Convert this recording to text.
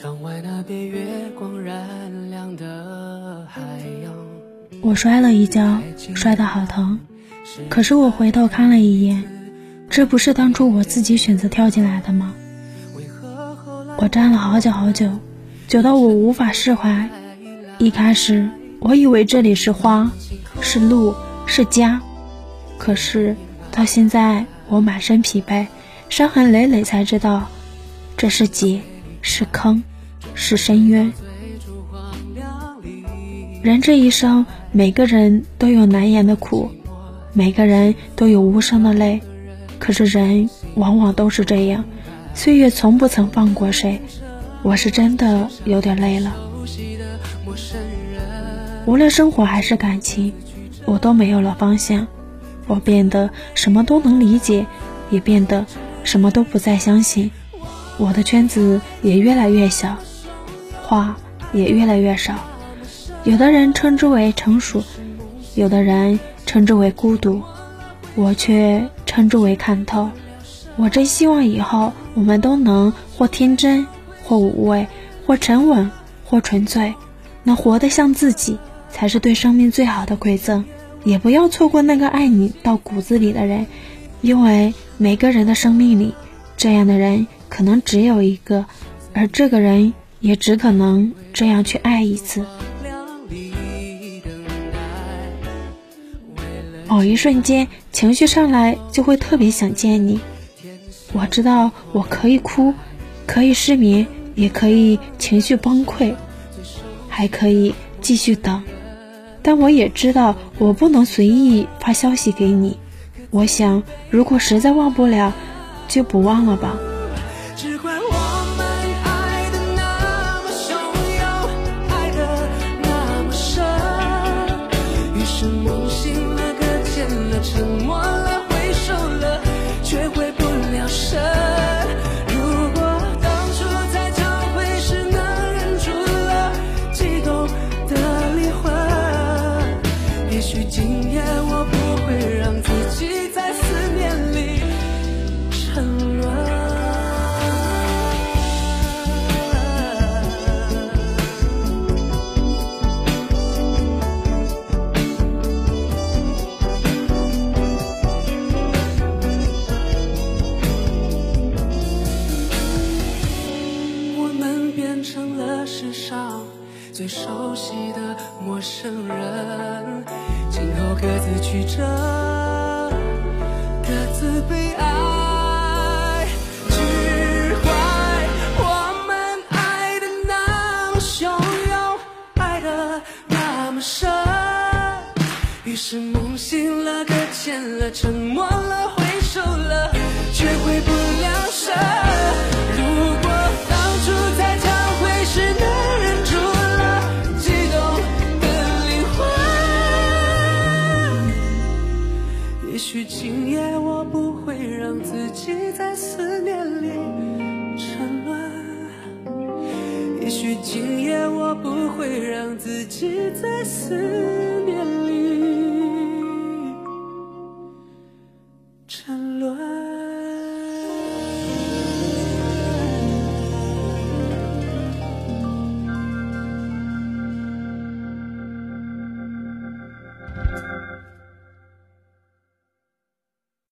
窗外那边月光染亮的海洋。我摔了一跤，摔得好疼。可是我回头看了一眼，这不是当初我自己选择跳进来的吗？我站了好久好久，久到我无法释怀。一开始我以为这里是花，是路，是家，可是到现在我满身疲惫，伤痕累累，才知道这是劫，是坑，是深渊。人这一生，每个人都有难言的苦，每个人都有无声的泪。可是人往往都是这样，岁月从不曾放过谁。我是真的有点累了。无论生活还是感情，我都没有了方向。我变得什么都能理解，也变得什么都不再相信。我的圈子也越来越小，话也越来越少。有的人称之为成熟，有的人称之为孤独，我却称之为看透。我真希望以后我们都能或天真，或无畏，或沉稳，或纯粹，能活得像自己，才是对生命最好的馈赠。也不要错过那个爱你到骨子里的人，因为每个人的生命里，这样的人可能只有一个，而这个人也只可能这样去爱一次。某一瞬间，情绪上来就会特别想见你。我知道我可以哭，可以失眠，也可以情绪崩溃，还可以继续等。但我也知道我不能随意发消息给你。我想，如果实在忘不了，就不忘了吧。如果当初在交会时能忍住了激动的灵魂也许悉的陌生人，今后各自曲折，各自悲哀。只怪我们爱的那么汹涌，爱的那么深，于是梦醒了，搁浅了，沉默，了，会让自己在思念里沉沦。